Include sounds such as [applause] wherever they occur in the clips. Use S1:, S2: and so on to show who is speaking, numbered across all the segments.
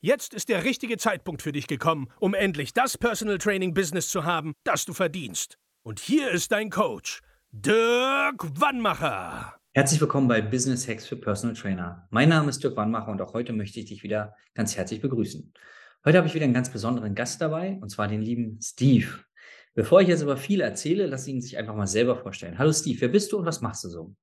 S1: Jetzt ist der richtige Zeitpunkt für dich gekommen, um endlich das Personal Training Business zu haben, das du verdienst. Und hier ist dein Coach, Dirk Wannmacher.
S2: Herzlich willkommen bei Business Hacks für Personal Trainer. Mein Name ist Dirk Wannmacher und auch heute möchte ich dich wieder ganz herzlich begrüßen. Heute habe ich wieder einen ganz besonderen Gast dabei, und zwar den lieben Steve. Bevor ich jetzt aber viel erzähle, lass ihn sich einfach mal selber vorstellen. Hallo Steve, wer bist du und was machst du so?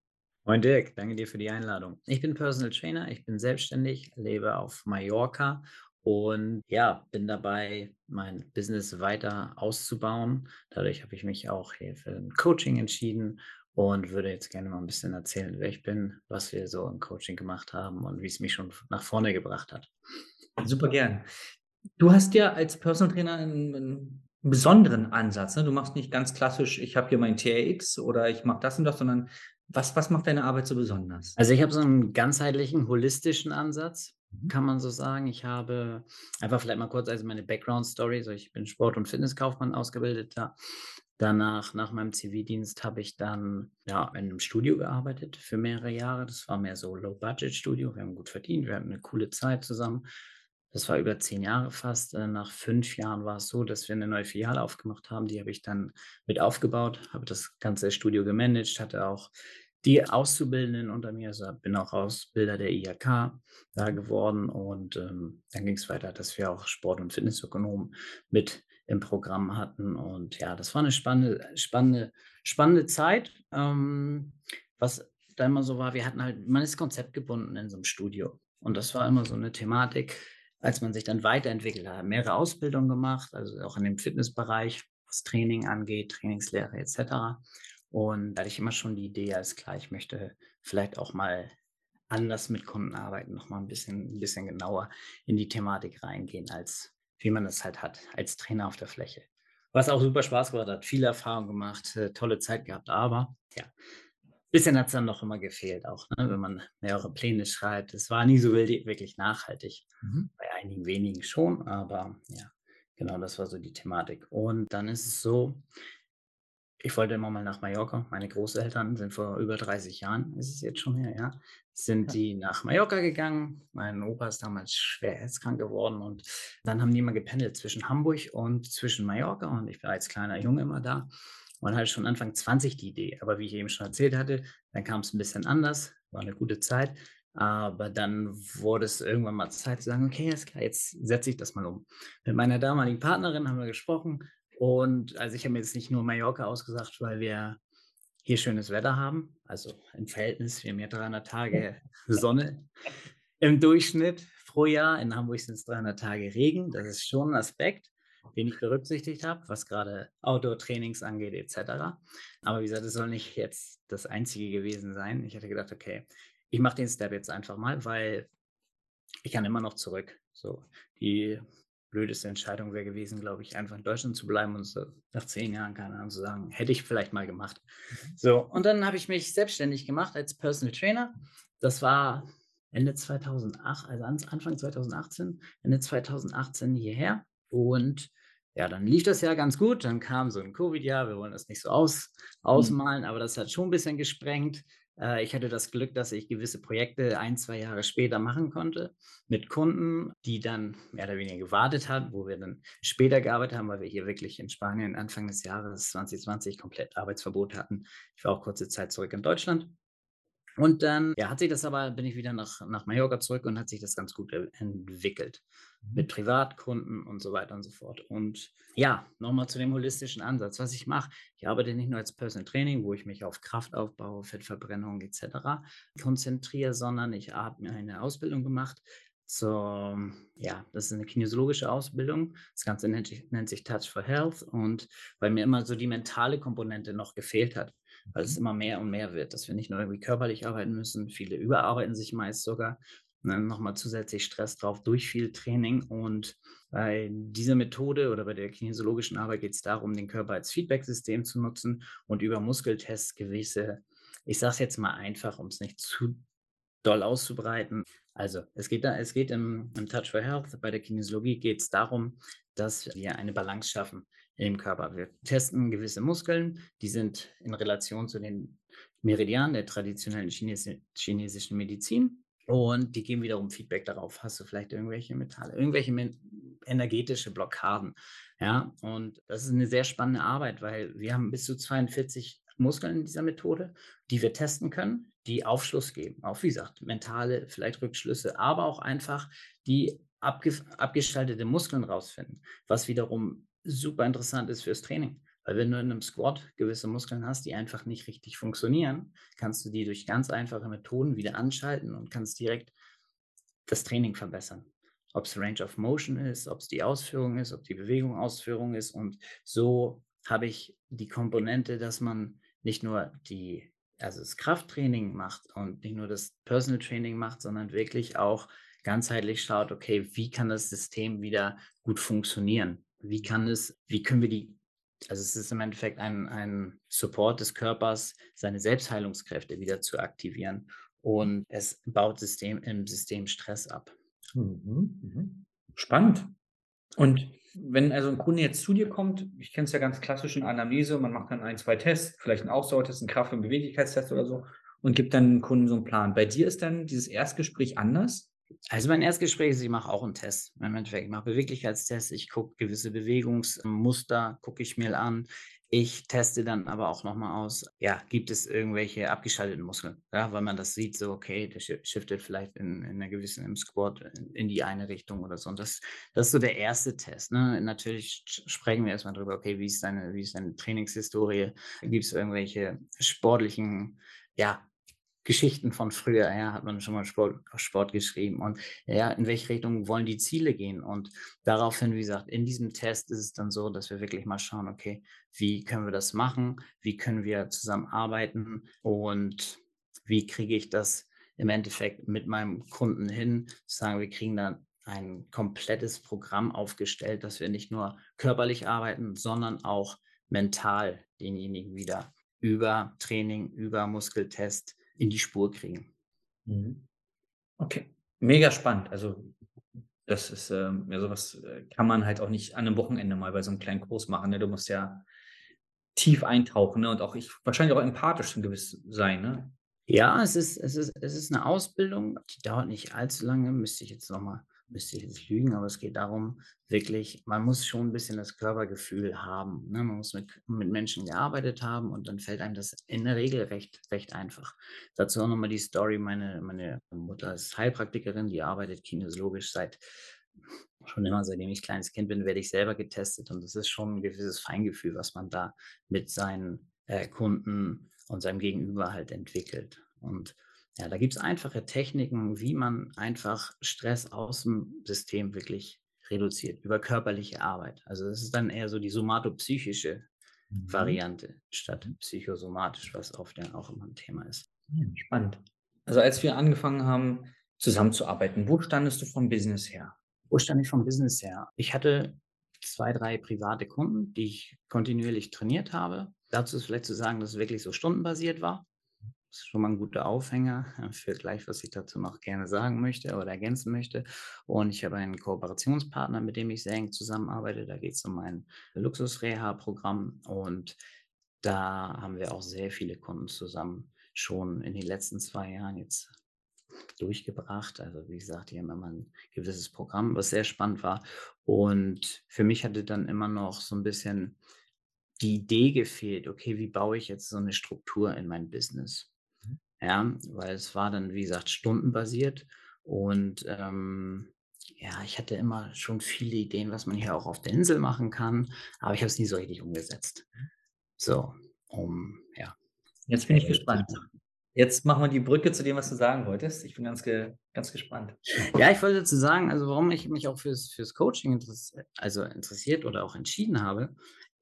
S3: Moin Dirk, danke dir für die Einladung. Ich bin Personal Trainer, ich bin selbstständig, lebe auf Mallorca und ja, bin dabei, mein Business weiter auszubauen. Dadurch habe ich mich auch hier für ein Coaching entschieden und würde jetzt gerne mal ein bisschen erzählen, wer ich bin, was wir so im Coaching gemacht haben und wie es mich schon nach vorne gebracht hat.
S2: Super gern. Du hast ja als Personal Trainer einen, einen besonderen Ansatz. Ne? Du machst nicht ganz klassisch, ich habe hier mein TRX oder ich mache das und das, sondern was, was macht deine Arbeit so besonders?
S3: Also ich habe so einen ganzheitlichen, holistischen Ansatz, mhm. kann man so sagen. Ich habe einfach vielleicht mal kurz also meine Background-Story. So ich bin Sport- und Fitnesskaufmann ausgebildeter. Danach, nach meinem Zivildienst, habe ich dann ja, in einem Studio gearbeitet für mehrere Jahre. Das war mehr so Low-Budget-Studio. Wir haben gut verdient, wir hatten eine coole Zeit zusammen. Das war über zehn Jahre fast. Äh, nach fünf Jahren war es so, dass wir eine neue Filiale aufgemacht haben. Die habe ich dann mit aufgebaut, habe das ganze Studio gemanagt, hatte auch die Auszubildenden unter mir, also bin auch Ausbilder der IHK da geworden und ähm, dann ging es weiter, dass wir auch Sport- und Fitnessökonomen mit im Programm hatten und ja, das war eine spannende, spannende, spannende Zeit. Ähm, was da immer so war, wir hatten halt, man ist konzeptgebunden in so einem Studio und das war immer so eine Thematik, als man sich dann weiterentwickelt hat, mehrere Ausbildungen gemacht, also auch in dem Fitnessbereich, was Training angeht, Trainingslehre etc. Und da hatte ich immer schon die Idee, alles klar, ich möchte vielleicht auch mal anders mit Kunden arbeiten, nochmal ein bisschen, ein bisschen genauer in die Thematik reingehen, als wie man das halt hat, als Trainer auf der Fläche. Was auch super Spaß gemacht hat, viele Erfahrungen gemacht, äh, tolle Zeit gehabt, aber ja, bisschen hat es dann noch immer gefehlt, auch ne, wenn man mehrere Pläne schreibt. Es war nie so wirklich nachhaltig. Mhm. Bei einigen wenigen schon, aber ja, genau das war so die Thematik. Und dann ist es so, ich wollte immer mal nach Mallorca. Meine Großeltern sind vor über 30 Jahren, ist es jetzt schon her, ja, sind die nach Mallorca gegangen. Mein Opa ist damals schwer herzkrank geworden und dann haben die immer gependelt zwischen Hamburg und zwischen Mallorca und ich war als kleiner Junge immer da. Man hatte schon Anfang 20 die Idee, aber wie ich eben schon erzählt hatte, dann kam es ein bisschen anders, war eine gute Zeit. Aber dann wurde es irgendwann mal Zeit zu sagen, okay, ist klar, jetzt setze ich das mal um. Mit meiner damaligen Partnerin haben wir gesprochen und also ich habe mir jetzt nicht nur Mallorca ausgesagt, weil wir hier schönes Wetter haben, also im Verhältnis, wir haben ja 300 Tage [laughs] Sonne im Durchschnitt pro Jahr. In Hamburg sind es 300 Tage Regen, das ist schon ein Aspekt den ich berücksichtigt habe, was gerade Outdoor-Trainings angeht etc. Aber wie gesagt, es soll nicht jetzt das Einzige gewesen sein. Ich hatte gedacht, okay, ich mache den Step jetzt einfach mal, weil ich kann immer noch zurück. So, die blödeste Entscheidung wäre gewesen, glaube ich, einfach in Deutschland zu bleiben und so nach zehn Jahren, keine Ahnung, zu sagen, hätte ich vielleicht mal gemacht. Mhm. So, und dann habe ich mich selbstständig gemacht als Personal Trainer. Das war Ende 2008, also Anfang 2018, Ende 2018 hierher. Und ja, dann lief das ja ganz gut. Dann kam so ein Covid-Jahr. Wir wollen das nicht so aus, mhm. ausmalen, aber das hat schon ein bisschen gesprengt. Äh, ich hatte das Glück, dass ich gewisse Projekte ein, zwei Jahre später machen konnte mit Kunden, die dann mehr oder weniger gewartet haben, wo wir dann später gearbeitet haben, weil wir hier wirklich in Spanien Anfang des Jahres 2020 komplett Arbeitsverbot hatten. Ich war auch kurze Zeit zurück in Deutschland und dann ja, hat sich das aber, bin ich wieder nach, nach Mallorca zurück und hat sich das ganz gut entwickelt. Mit. Privatkunden und so weiter und so fort. Und ja, nochmal zu dem holistischen Ansatz. Was ich mache, ich arbeite nicht nur als Personal Training, wo ich mich auf Kraftaufbau, Fettverbrennung etc. konzentriere, sondern ich habe mir eine Ausbildung gemacht zur, ja, das ist eine kinesiologische Ausbildung. Das Ganze nennt, nennt sich Touch for Health und weil mir immer so die mentale Komponente noch gefehlt hat weil es mhm. immer mehr und mehr wird, dass wir nicht nur irgendwie körperlich arbeiten müssen. Viele überarbeiten sich meist sogar. Ne, nochmal zusätzlich Stress drauf durch viel Training. Und bei dieser Methode oder bei der kinesiologischen Arbeit geht es darum, den Körper als Feedback-System zu nutzen und über Muskeltests gewisse, ich sage es jetzt mal einfach, um es nicht zu doll auszubreiten. Also es geht, da, es geht im, im Touch for Health, bei der Kinesiologie geht es darum, dass wir eine Balance schaffen im Körper. Wir testen gewisse Muskeln, die sind in Relation zu den Meridianen der traditionellen Chines chinesischen Medizin und die geben wiederum Feedback darauf. Hast du vielleicht irgendwelche Metalle, irgendwelche energetische Blockaden? Ja, und das ist eine sehr spannende Arbeit, weil wir haben bis zu 42 Muskeln in dieser Methode, die wir testen können, die Aufschluss geben. Auch wie gesagt, mentale, vielleicht Rückschlüsse, aber auch einfach die abge abgeschaltete Muskeln rausfinden, was wiederum super interessant ist fürs Training. Weil wenn du in einem Squat gewisse Muskeln hast, die einfach nicht richtig funktionieren, kannst du die durch ganz einfache Methoden wieder anschalten und kannst direkt das Training verbessern. Ob es Range of Motion ist, ob es die Ausführung ist, ob die Bewegung Ausführung ist. Und so habe ich die Komponente, dass man nicht nur die, also das Krafttraining macht und nicht nur das Personal Training macht, sondern wirklich auch ganzheitlich schaut, okay, wie kann das System wieder gut funktionieren? Wie kann es, wie können wir die also es ist im Endeffekt ein, ein Support des Körpers, seine Selbstheilungskräfte wieder zu aktivieren. Und es baut System, im System Stress ab.
S2: Mhm, mhm. Spannend. Und wenn also ein Kunde jetzt zu dir kommt, ich kenne es ja ganz klassisch in Anamnese, man macht dann ein, zwei Tests, vielleicht einen Ausdauertest, einen Kraft- und Beweglichkeitstest oder so und gibt dann dem Kunden so einen Plan. Bei dir ist dann dieses Erstgespräch anders?
S3: Also mein Erstgespräch ist, ich mache auch einen Test. Im Endeffekt, ich mache Beweglichkeitstests, ich gucke gewisse Bewegungsmuster, gucke ich mir an. Ich teste dann aber auch nochmal aus, ja, gibt es irgendwelche abgeschalteten Muskeln? Ja, weil man das sieht, so, okay, der shiftet vielleicht in, in einer gewissen, im Squat in, in, die eine Richtung oder so. Und das, das ist so der erste Test. Ne? Natürlich sprechen wir erstmal darüber, okay, wie ist deine, wie ist deine Trainingshistorie? Gibt es irgendwelche sportlichen, ja, Geschichten von früher, ja, hat man schon mal Sport, Sport geschrieben und ja, in welche Richtung wollen die Ziele gehen? Und daraufhin, wie gesagt, in diesem Test ist es dann so, dass wir wirklich mal schauen, okay, wie können wir das machen? Wie können wir zusammenarbeiten? Und wie kriege ich das im Endeffekt mit meinem Kunden hin? Sagen, wir kriegen dann ein komplettes Programm aufgestellt, dass wir nicht nur körperlich arbeiten, sondern auch mental denjenigen wieder über Training, über Muskeltest in die Spur kriegen.
S2: Mhm. Okay, mega spannend. Also das ist ähm, ja sowas äh, kann man halt auch nicht an einem Wochenende mal bei so einem kleinen Kurs machen. Ne? Du musst ja tief eintauchen ne? und auch ich wahrscheinlich auch empathisch gewiss sein. Ne?
S3: Ja, es ist, es ist, es ist eine Ausbildung, die dauert nicht allzu lange, müsste ich jetzt nochmal müsste ich jetzt lügen, aber es geht darum, wirklich, man muss schon ein bisschen das Körpergefühl haben. Ne? Man muss mit, mit Menschen gearbeitet haben und dann fällt einem das in der Regel recht, recht einfach. Dazu auch nochmal die Story, meine, meine Mutter ist Heilpraktikerin, die arbeitet kinesiologisch seit schon immer, seitdem ich kleines Kind bin, werde ich selber getestet und das ist schon ein gewisses Feingefühl, was man da mit seinen äh, Kunden und seinem Gegenüber halt entwickelt. Und ja, da gibt es einfache Techniken, wie man einfach Stress aus dem System wirklich reduziert, über körperliche Arbeit. Also das ist dann eher so die somatopsychische mhm. Variante statt psychosomatisch, was oft ja auch immer ein Thema ist.
S2: Spannend. Also als wir angefangen haben, zusammenzuarbeiten, wo standest du vom Business her?
S3: Wo stand ich vom Business her? Ich hatte zwei, drei private Kunden, die ich kontinuierlich trainiert habe. Dazu ist vielleicht zu sagen, dass es wirklich so stundenbasiert war ist schon mal ein guter Aufhänger für gleich, was ich dazu noch gerne sagen möchte oder ergänzen möchte. Und ich habe einen Kooperationspartner, mit dem ich sehr eng zusammenarbeite. Da geht es um ein Luxus-Reha-Programm und da haben wir auch sehr viele Kunden zusammen schon in den letzten zwei Jahren jetzt durchgebracht. Also wie gesagt, hier haben immer ein gewisses Programm, was sehr spannend war. Und für mich hatte dann immer noch so ein bisschen die Idee gefehlt, okay, wie baue ich jetzt so eine Struktur in mein Business? Ja, weil es war dann, wie gesagt, stundenbasiert und ähm, ja, ich hatte immer schon viele Ideen, was man hier auch auf der Insel machen kann, aber ich habe es nie so richtig umgesetzt. So, um, ja.
S2: Jetzt bin ich gespannt. Jetzt machen wir die Brücke zu dem, was du sagen wolltest. Ich bin ganz, ge ganz gespannt.
S3: Ja, ich wollte dazu sagen, also warum ich mich auch fürs, fürs Coaching interess also interessiert oder auch entschieden habe,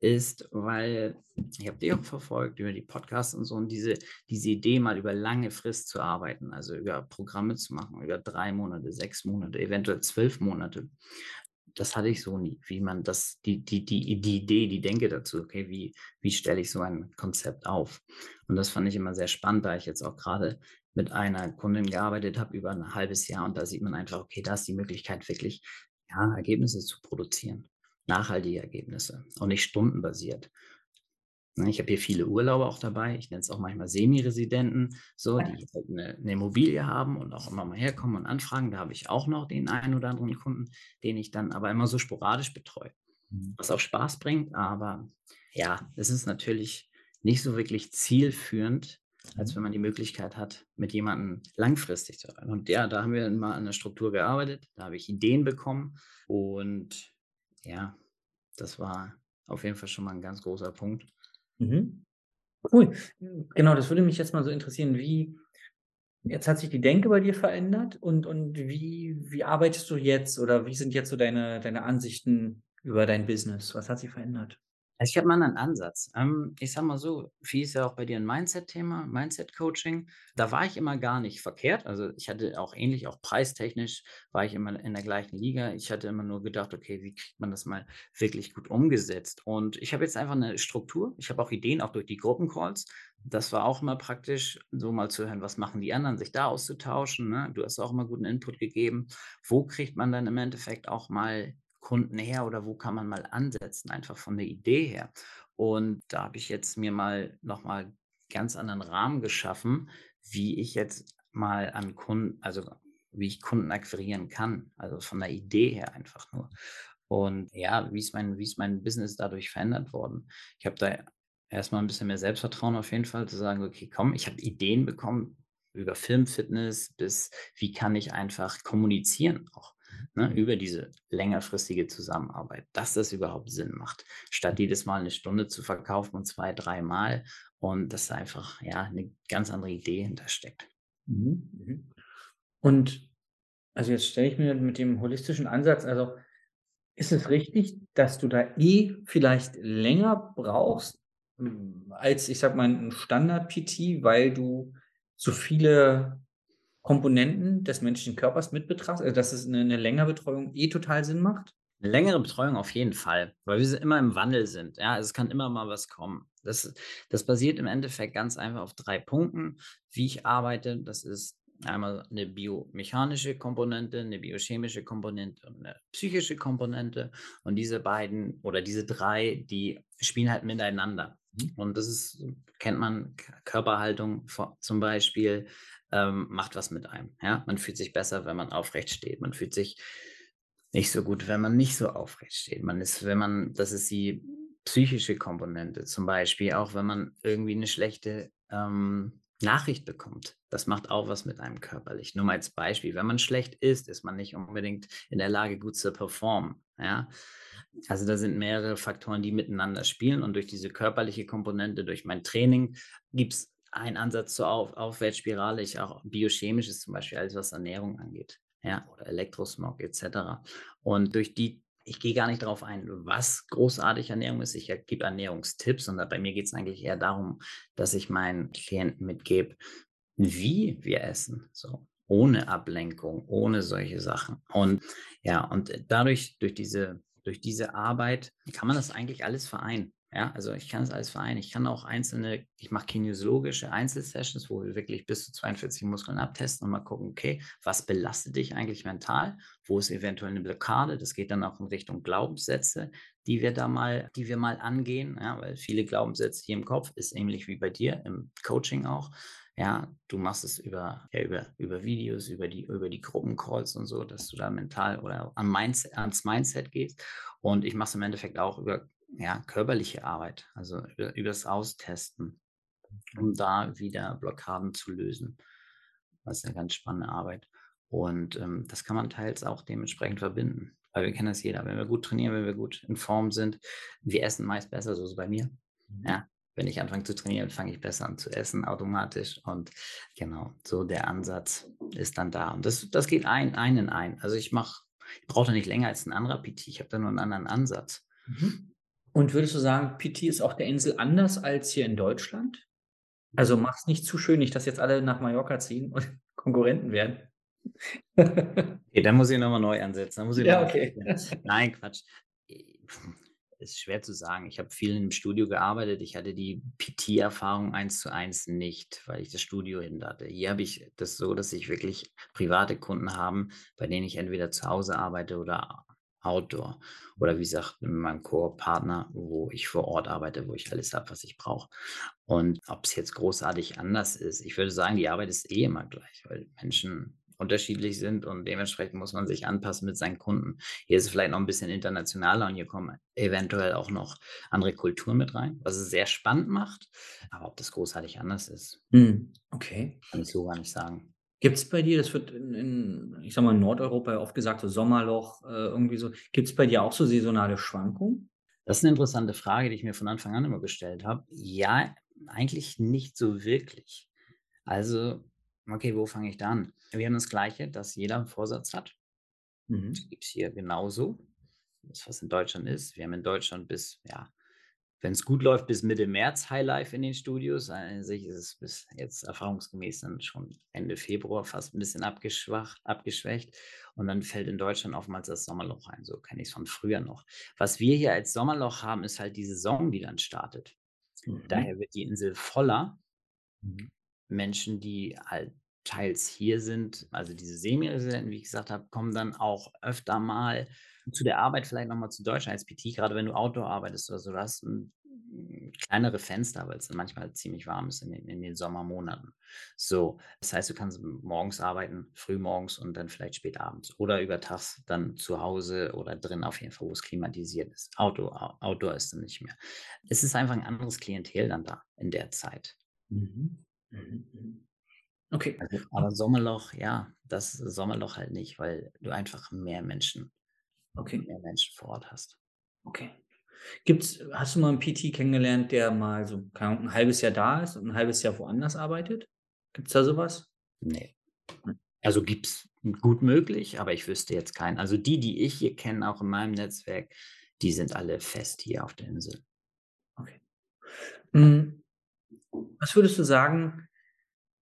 S3: ist, weil ich habe die auch verfolgt über die Podcasts und so und diese, diese Idee mal über lange Frist zu arbeiten, also über Programme zu machen, über drei Monate, sechs Monate, eventuell zwölf Monate. Das hatte ich so nie, wie man das, die, die, die, die Idee, die Denke dazu, okay, wie, wie stelle ich so ein Konzept auf? Und das fand ich immer sehr spannend, da ich jetzt auch gerade mit einer Kundin gearbeitet habe über ein halbes Jahr und da sieht man einfach, okay, da ist die Möglichkeit wirklich, ja, Ergebnisse zu produzieren nachhaltige Ergebnisse und nicht stundenbasiert. Ne, ich habe hier viele Urlauber auch dabei. Ich nenne es auch manchmal Semi-Residenten, so, die halt eine, eine, Immobilie haben und auch immer mal herkommen und anfragen. Da habe ich auch noch den einen oder anderen Kunden, den ich dann aber immer so sporadisch betreue. Mhm. Was auch Spaß bringt, aber ja, es ist natürlich nicht so wirklich zielführend, als mhm. wenn man die Möglichkeit hat, mit jemandem langfristig zu arbeiten. Und ja, da haben wir mal an der Struktur gearbeitet, da habe ich Ideen bekommen und ja, das war auf jeden Fall schon mal ein ganz großer Punkt.
S2: Mhm. Cool. Genau, das würde mich jetzt mal so interessieren, wie jetzt hat sich die Denke bei dir verändert und, und wie, wie arbeitest du jetzt oder wie sind jetzt so deine, deine Ansichten über dein Business? Was hat sich verändert?
S3: Also ich habe mal einen Ansatz. Ähm, ich sage mal so, viel ist ja auch bei dir ein Mindset-Thema, Mindset-Coaching. Da war ich immer gar nicht verkehrt. Also ich hatte auch ähnlich, auch preistechnisch war ich immer in der gleichen Liga. Ich hatte immer nur gedacht, okay, wie kriegt man das mal wirklich gut umgesetzt? Und ich habe jetzt einfach eine Struktur. Ich habe auch Ideen, auch durch die Gruppencalls. Das war auch immer praktisch, so mal zu hören, was machen die anderen, sich da auszutauschen. Ne? Du hast auch immer guten Input gegeben. Wo kriegt man dann im Endeffekt auch mal Kunden her oder wo kann man mal ansetzen, einfach von der Idee her. Und da habe ich jetzt mir mal nochmal ganz anderen Rahmen geschaffen, wie ich jetzt mal an Kunden, also wie ich Kunden akquirieren kann, also von der Idee her einfach nur. Und ja, wie ist mein, wie ist mein Business dadurch verändert worden? Ich habe da erstmal ein bisschen mehr Selbstvertrauen auf jeden Fall, zu sagen, okay, komm, ich habe Ideen bekommen über Filmfitness bis wie kann ich einfach kommunizieren auch [laughs] ne, mhm. über diese längerfristige Zusammenarbeit, dass das überhaupt Sinn macht, statt jedes Mal eine Stunde zu verkaufen und zwei, dreimal und dass da einfach ja eine ganz andere Idee hintersteckt.
S2: Mhm, mhm. Und also jetzt stelle ich mir mit dem holistischen Ansatz, also ist es richtig, dass du da eh vielleicht länger brauchst hm, als, ich sag mal, ein Standard-PT, weil du so viele Komponenten des menschlichen Körpers mit betrachtest, also dass es eine, eine längere Betreuung eh total Sinn macht?
S3: Eine längere Betreuung auf jeden Fall, weil wir immer im Wandel sind. Ja, es kann immer mal was kommen. Das, das basiert im Endeffekt ganz einfach auf drei Punkten, wie ich arbeite. Das ist einmal eine biomechanische Komponente, eine biochemische Komponente und eine psychische Komponente. Und diese beiden oder diese drei, die spielen halt miteinander. Mhm. Und das ist, kennt man, Körperhaltung zum Beispiel, ähm, macht was mit einem. Ja? Man fühlt sich besser, wenn man aufrecht steht. Man fühlt sich nicht so gut, wenn man nicht so aufrecht steht. Man ist, wenn man, das ist die psychische Komponente zum Beispiel, auch wenn man irgendwie eine schlechte ähm, Nachricht bekommt. Das macht auch was mit einem körperlich. Nur mal als Beispiel, wenn man schlecht ist, ist man nicht unbedingt in der Lage, gut zu performen. Ja? Also da sind mehrere Faktoren, die miteinander spielen und durch diese körperliche Komponente, durch mein Training gibt es ein Ansatz zur Auf Aufwärtsspirale, ich auch biochemisch ist zum Beispiel alles, was Ernährung angeht, ja, oder Elektrosmog etc. Und durch die, ich gehe gar nicht darauf ein, was großartig Ernährung ist. Ich gebe Ernährungstipps und bei mir geht es eigentlich eher darum, dass ich meinen Klienten mitgebe, wie wir essen, so ohne Ablenkung, ohne solche Sachen. Und ja, und dadurch, durch diese, durch diese Arbeit kann man das eigentlich alles vereinen. Ja, also ich kann es alles vereinen. Ich kann auch einzelne, ich mache kinesiologische Einzelsessions, wo wir wirklich bis zu 42 Muskeln abtesten und mal gucken, okay, was belastet dich eigentlich mental? Wo ist eventuell eine Blockade? Das geht dann auch in Richtung Glaubenssätze, die wir da mal, die wir mal angehen, ja, weil viele Glaubenssätze hier im Kopf ist ähnlich wie bei dir im Coaching auch. Ja, du machst es über, ja, über, über Videos, über die, über die Gruppencalls und so, dass du da mental oder an Mindset, ans Mindset gehst. Und ich mache es im Endeffekt auch über ja, körperliche Arbeit, also über, übers Austesten, um da wieder Blockaden zu lösen. Das ist eine ganz spannende Arbeit. Und ähm, das kann man teils auch dementsprechend verbinden. Weil wir kennen das jeder. Wenn wir gut trainieren, wenn wir gut in Form sind, wir essen meist besser, so ist es bei mir. Mhm. Ja, wenn ich anfange zu trainieren, fange ich besser an zu essen automatisch. Und genau, so der Ansatz ist dann da. Und das, das geht ein, ein in ein. Also ich mache, ich brauche da nicht länger als ein anderer PT. Ich habe da nur einen anderen Ansatz. Mhm.
S2: Und würdest du sagen, PT ist auf der Insel anders als hier in Deutschland? Also mach's nicht zu schön, nicht, dass jetzt alle nach Mallorca ziehen und [laughs] Konkurrenten werden. [laughs]
S3: Okay, dann muss ich nochmal neu ansetzen. Dann muss ich
S2: Ja, okay.
S3: Nein, Quatsch. Ist schwer zu sagen. Ich habe viel im Studio gearbeitet. Ich hatte die PT-Erfahrung eins zu eins nicht, weil ich das Studio hinter hatte. Hier habe ich das so, dass ich wirklich private Kunden habe, bei denen ich entweder zu Hause arbeite oder Outdoor. Oder wie gesagt, mit meinem Core-Partner, wo ich vor Ort arbeite, wo ich alles habe, was ich brauche. Und ob es jetzt großartig anders ist, ich würde sagen, die Arbeit ist eh immer gleich, weil Menschen unterschiedlich sind und dementsprechend muss man sich anpassen mit seinen Kunden. Hier ist es vielleicht noch ein bisschen internationaler und hier kommen eventuell auch noch andere Kulturen mit rein, was es sehr spannend macht. Aber ob das großartig anders ist,
S2: Hm, okay.
S3: kann ich so gar nicht sagen.
S2: Gibt es bei dir, das wird in, in, ich sag mal, in Nordeuropa ja oft gesagt, so Sommerloch, äh, irgendwie so. Gibt es bei dir auch so saisonale Schwankungen?
S3: Das ist eine interessante Frage, die ich mir von Anfang an immer gestellt habe. Ja, eigentlich nicht so wirklich. Also, okay, wo fange ich da an? Wir haben das Gleiche, dass jeder einen Vorsatz hat.
S2: Mhm.
S3: Das gibt es hier genauso. Das, was in Deutschland ist. Wir haben in Deutschland bis, ja, wenn es gut läuft, bis Mitte März Highlife in den Studios. An sich ist es bis jetzt erfahrungsgemäß dann schon Ende Februar fast ein bisschen abgeschwacht, abgeschwächt. Und dann fällt in Deutschland oftmals das Sommerloch ein. So kenne ich es von früher noch. Was wir hier als Sommerloch haben, ist halt die Saison, die dann startet.
S2: Mhm.
S3: Daher wird die Insel voller.
S2: Mhm.
S3: Menschen, die halt teils hier sind, also diese Semi-Residenten, wie ich gesagt habe, kommen dann auch öfter mal zu der Arbeit vielleicht nochmal zu Deutschland als PT, gerade wenn du Outdoor arbeitest oder so, du hast ein, ein kleinere Fenster, weil es dann manchmal ziemlich warm ist in den, in den Sommermonaten. So, das heißt, du kannst morgens arbeiten, früh morgens und dann vielleicht spät abends oder übertags dann zu Hause oder drin auf jeden Fall, wo es klimatisiert ist. Outdoor, Outdoor ist dann nicht mehr. Es ist einfach ein anderes Klientel dann da in der Zeit.
S2: Mhm. Mhm. Okay.
S3: Also, aber Sommerloch, ja, das Sommerloch halt nicht, weil du einfach mehr Menschen,
S2: Okay.
S3: mehr Menschen vor Ort hast.
S2: Okay. Gibt's, hast du mal einen PT kennengelernt, der mal so ein halbes Jahr da ist und ein halbes Jahr woanders arbeitet? Gibt es da sowas?
S3: Nee.
S2: Hm.
S3: Also gibt es gut möglich, aber ich wüsste jetzt keinen. Also die, die ich hier kenne, auch in meinem Netzwerk, die sind alle fest hier auf der Insel.
S2: Okay. Hm, Was würdest du sagen,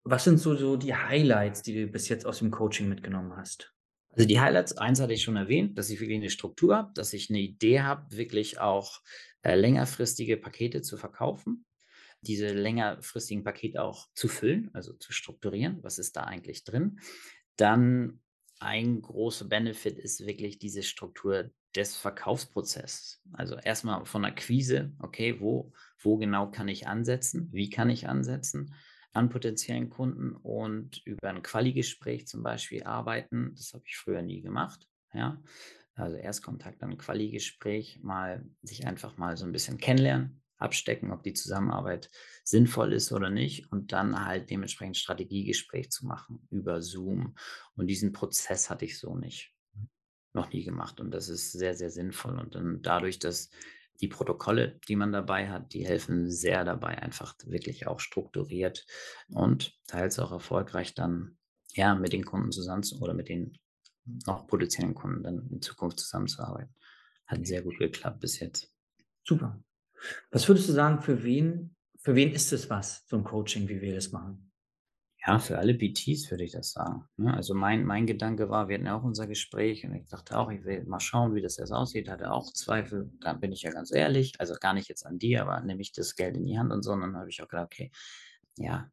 S2: was sind so, so die Highlights, die du bis jetzt aus dem Coaching mitgenommen hast?
S3: Also die Highlights, eins hatte ich schon erwähnt, dass ich wirklich eine Struktur habe, dass ich eine Idee habe, wirklich auch äh, längerfristige Pakete zu verkaufen, diese längerfristigen Pakete auch zu füllen, also zu strukturieren. Was ist da eigentlich drin? Dann ein großer Benefit ist wirklich diese Struktur des Verkaufsprozesses. Also erstmal von der Quise, okay, wo, wo genau kann ich ansetzen? Wie kann ich ansetzen? An potenziellen Kunden und über ein Quali-Gespräch zum Beispiel arbeiten. Das habe ich früher nie gemacht. Ja, also Erstkontakt, dann Quali-Gespräch, mal sich einfach mal so ein bisschen kennenlernen, abstecken, ob die Zusammenarbeit sinnvoll ist oder nicht und dann halt dementsprechend Strategiegespräch zu machen über Zoom. Und diesen Prozess hatte ich so nicht, noch nie gemacht und das ist sehr, sehr sinnvoll und dann dadurch, dass die Protokolle, die man dabei hat, die helfen sehr dabei, einfach wirklich auch strukturiert und teils auch erfolgreich dann ja mit den Kunden zusammen oder mit den noch potenziellen Kunden dann in Zukunft zusammenzuarbeiten. Hat sehr gut geklappt bis jetzt.
S2: Super. Was würdest du sagen, für wen, für wen ist es was, so ein Coaching, wie wir das machen?
S3: Ja, für alle BTs würde ich das sagen. Ne? Also mein, mein Gedanke war, wir hatten ja auch unser Gespräch und ich dachte auch, ich will mal schauen, wie das jetzt aussieht. Hatte auch Zweifel. Da bin ich ja ganz ehrlich. Also gar nicht jetzt an dir, aber nehme ich das Geld in die Hand und so. Und dann habe ich auch gedacht, okay, ja,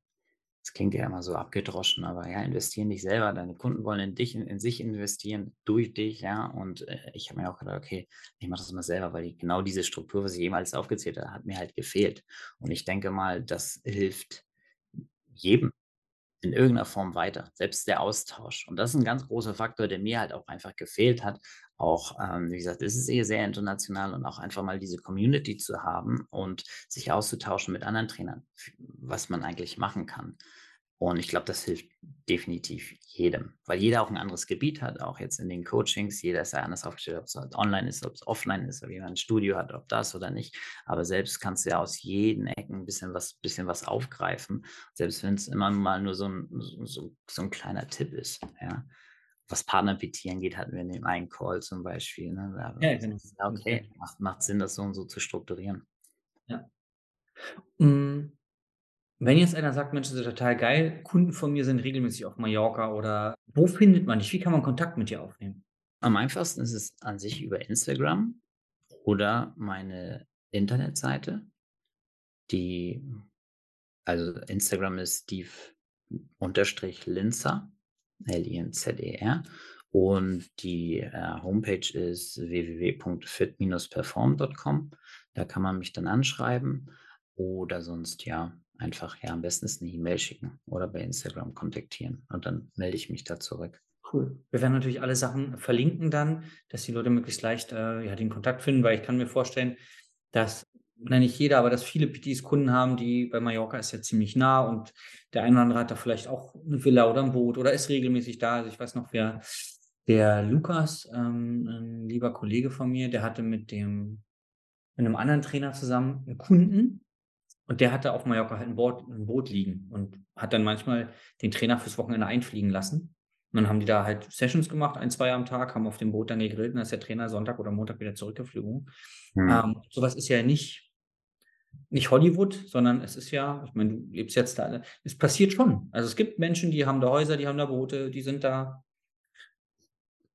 S3: das klingt ja immer so abgedroschen, aber ja, investieren dich selber. Deine Kunden wollen in dich, in, in sich investieren, durch dich, ja. Und äh, ich habe mir auch gedacht, okay, ich mache das mal selber, weil die, genau diese Struktur, was ich jemals aufgezählt habe, hat mir halt gefehlt. Und ich denke mal, das hilft jedem in irgendeiner Form weiter, selbst der Austausch. Und das ist ein ganz großer Faktor, der mir halt auch einfach gefehlt hat. Auch, ähm, wie gesagt, es ist eher sehr international und auch einfach mal diese Community zu haben und sich auszutauschen mit anderen Trainern, was man eigentlich machen kann. Und ich glaube, das hilft definitiv jedem, weil jeder auch ein anderes Gebiet hat, auch jetzt in den Coachings. Jeder ist ja anders aufgestellt, ob es halt online ist, ob es offline ist, ob jemand ein Studio hat, ob das oder nicht. Aber selbst kannst du ja aus jeden Ecken ein bisschen was, bisschen was aufgreifen, selbst wenn es immer mal nur so ein, so, so ein kleiner Tipp ist. Ja. was Partner-PT angeht, hatten wir in dem einen Call zum Beispiel. Ne? Da
S2: Ja, genau.
S3: ja, okay, macht, macht Sinn, das so und so zu strukturieren.
S2: Hm, wenn jetzt einer sagt: „Mensch, das ist total geil, Kunden von mir sind regelmäßig auf Mallorca“, oder wo findet man dich? Wie kann man Kontakt mit dir aufnehmen?
S3: Am einfachsten ist es an sich über Instagram oder meine Internetseite. Die also Instagram ist Steve-Linzer, L-I-N-Z-E-R und die, äh, Homepage ist www.fit-perform.com. Da kann man mich dann anschreiben oder sonst, ja, einfach ja, am besten ist 'ne E-Mail schicken oder bei Instagram kontaktieren und dann melde ich mich da zurück.
S2: Cool. Wir werden natürlich alle Sachen verlinken dann, dass die Leute möglichst leicht, äh, ja, den Kontakt finden, weil ich kann mir vorstellen, dass na, nicht jeder, aber dass viele PTs Kunden haben, die bei Mallorca ist ja ziemlich nah und der eine oder andere hat da vielleicht auch 'ne Villa oder 'n Boot oder ist regelmäßig da. Also, ich weiß noch, wer der Lukas, ähm, 'n lieber Kollege von mir, der hatte mit dem mit 'nem anderen Trainer zusammen 'n Kunden und der hatte auf Mallorca halt 'n Board 'n Boot liegen und hat dann manchmal den Trainer fürs Wochenende einfliegen lassen. Und dann haben die da halt Sessions gemacht, 1, 2 am Tag, haben auf dem Boot dann gegrillt und dann ist der Trainer Sonntag oder Montag wieder zurückgeflogen.
S3: Mhm.
S2: Ähm, so was ist ja nicht nicht Hollywood, sondern es ist ja ich meine, du lebst jetzt da es passiert schon. Also, es gibt Menschen, die haben da Häuser, die haben da Boote, die sind da.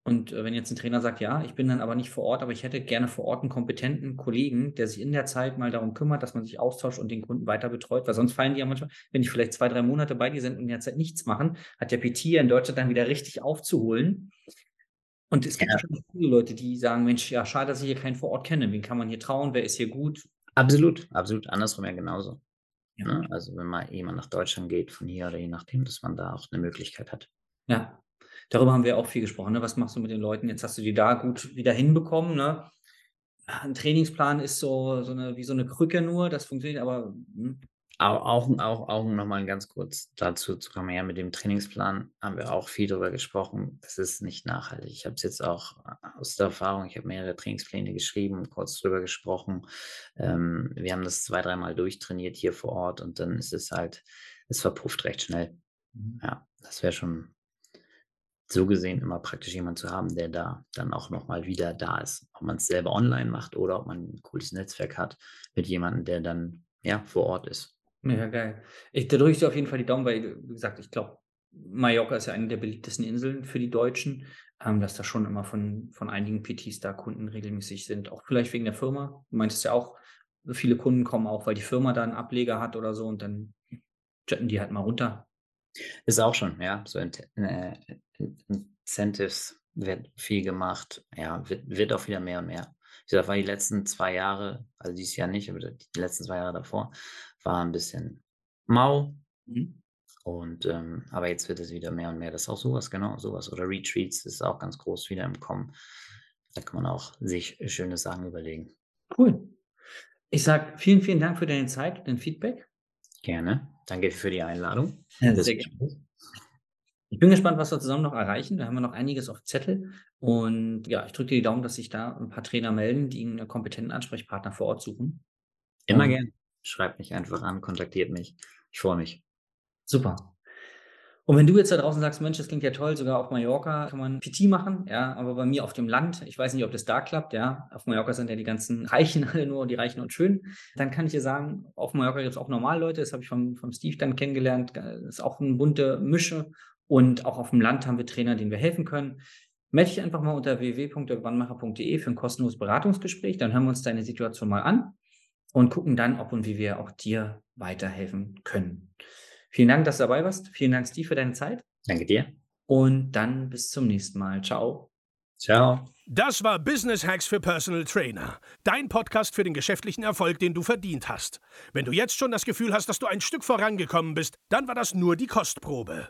S2: Und, äh, wenn jetzt 'n Trainer sagt: „Ja, ich bin dann aber nicht vor Ort, aber ich hätte gerne vor Ort 'n kompetenten Kollegen, der sich in der Zeit mal darum kümmert, dass man sich austauscht und den Kunden weiter betreut“, weil sonst fallen die ja manchmal wenn die vielleicht 2, 3 Monate bei dir sind und in der Zeit nichts machen, hat der PT in Deutschland dann wieder richtig aufzuholen. Und es gibt
S3: Ja.
S2: schon viele Leute, die sagen: „Mensch, ja, schade, dass ich hier keinen vor Ort kenne. Wen kann man hier trauen? Wer ist hier gut?“
S3: Absolut, absolut. Andersrum ja genauso.
S2: Ja.
S3: Ne? Also, wenn mal jemand nach Deutschland geht von hier oder je nachdem, dass man da auch 'ne Möglichkeit hat.
S2: Ja. Darüber haben wir auch viel gesprochen, ne? Was machst du mit den Leuten? Jetzt hast du die da gut wieder hinbekommen, ne? Ah, 'n Trainingsplan ist so so 'ne wie so 'ne Krücke nur, das funktioniert, aber hm.
S3: Au auch auch auch noch mal ganz kurz dazu zu kommen, ja, mit dem Trainingsplan haben wir auch viel drüber gesprochen. Das ist nicht nachhaltig. Ich habe es jetzt auch aus der Erfahrung ich habe mehrere Trainingspläne geschrieben, kurz drüber gesprochen. Ähm, wir haben das 2, dreimal durchtrainiert hier vor Ort und dann ist es halt es verpufft recht schnell.
S2: Mhm.
S3: Ja, das wäre schon so gesehen immer praktisch jemand zu haben, der da dann auch noch mal wieder da ist. Ob man's selber online macht oder ob man 'n cooles Netzwerk hat mit jemandem, der dann, ja, vor Ort ist.
S2: Mega geil. Ich da drücke ich dir auf jeden Fall die Daumen, weil, wie gesagt, ich glaube, Mallorca ist ja eine der beliebtesten Inseln für die Deutschen, ähm, dass da schon immer von von einigen PTs da Kunden regelmäßig sind, auch vielleicht wegen der Firma. Du meintest ja auch, viele Kunden kommen auch, weil die Firma da 'n Ableger hat oder so und dann jetten die halt mal runter.
S3: Ist auch schon, ja, so Int äh, In Incentives wird viel gemacht. Ja, wird wird auch wieder mehr und mehr. Ich sage, war die letzten 2 Jahre also dieses Jahr nicht, aber die letzten 2 Jahre davor, war 'n bisschen mau.
S2: Mhm.
S3: Und, ähm aber jetzt wird es wieder mehr und mehr. Das ist auch so was genau, so was oder Retreats ist auch ganz groß wieder im Kommen. Da kann man auch sich schöne Sachen überlegen.
S2: Cool. Ich sage vielen, vielen Dank für deine Zeit, dein Feedback.
S3: Gerne. Danke für die Einladung.
S2: Ja, sehr gerne. Ich bin gespannt, was wir zusammen noch erreichen. Da haben wir noch einiges auf Zettel. Und ja, ich drücke dir die Daumen, dass sich da 'n paar Trainer melden, die 'n kompetenten Ansprechpartner vor Ort suchen.
S3: Immer
S2: Und
S3: gern. Schreibt mich einfach an, kontaktiert mich. Ich freue mich.
S2: Super. Und wenn du jetzt da draußen sagst: „Mensch, das klingt ja toll, sogar auf Mallorca kann man PT machen“, ja, aber bei mir auf dem Land, ich weiß nicht, ob das da klappt, ja. Auf Mallorca sind ja die ganzen [laughs] Reichen alle nur die Reichen und Schönen. Dann kann ich dir sagen, auf Mallorca gibt's auch Normalleute, das habe ich vom vom Steve dann kennengelernt. G ist auch 'n bunte Mische und auch aufm Land haben wir Trainer, denen wir helfen können. Melde dich einfach mal unter www.dirkwannmacher.de für 'n kostenloses Beratungsgespräch. Dann hören wir uns deine Situation mal an und gucken dann, ob und wie wir auch dir weiterhelfen können. Vielen Dank, dass du dabei warst. Vielen Dank, Steve, für deine Zeit.
S3: Danke dir.
S2: Und dann bis zum nächsten Mal. Tschau.
S3: Tschau.
S1: Das war Business Hacks für Personal Trainer. Dein Podcast für den geschäftlichen Erfolg, den du verdient hast. Wenn du jetzt schon das Gefühl hast, dass du ein Stück vorangekommen bist, dann war das nur die Kostprobe.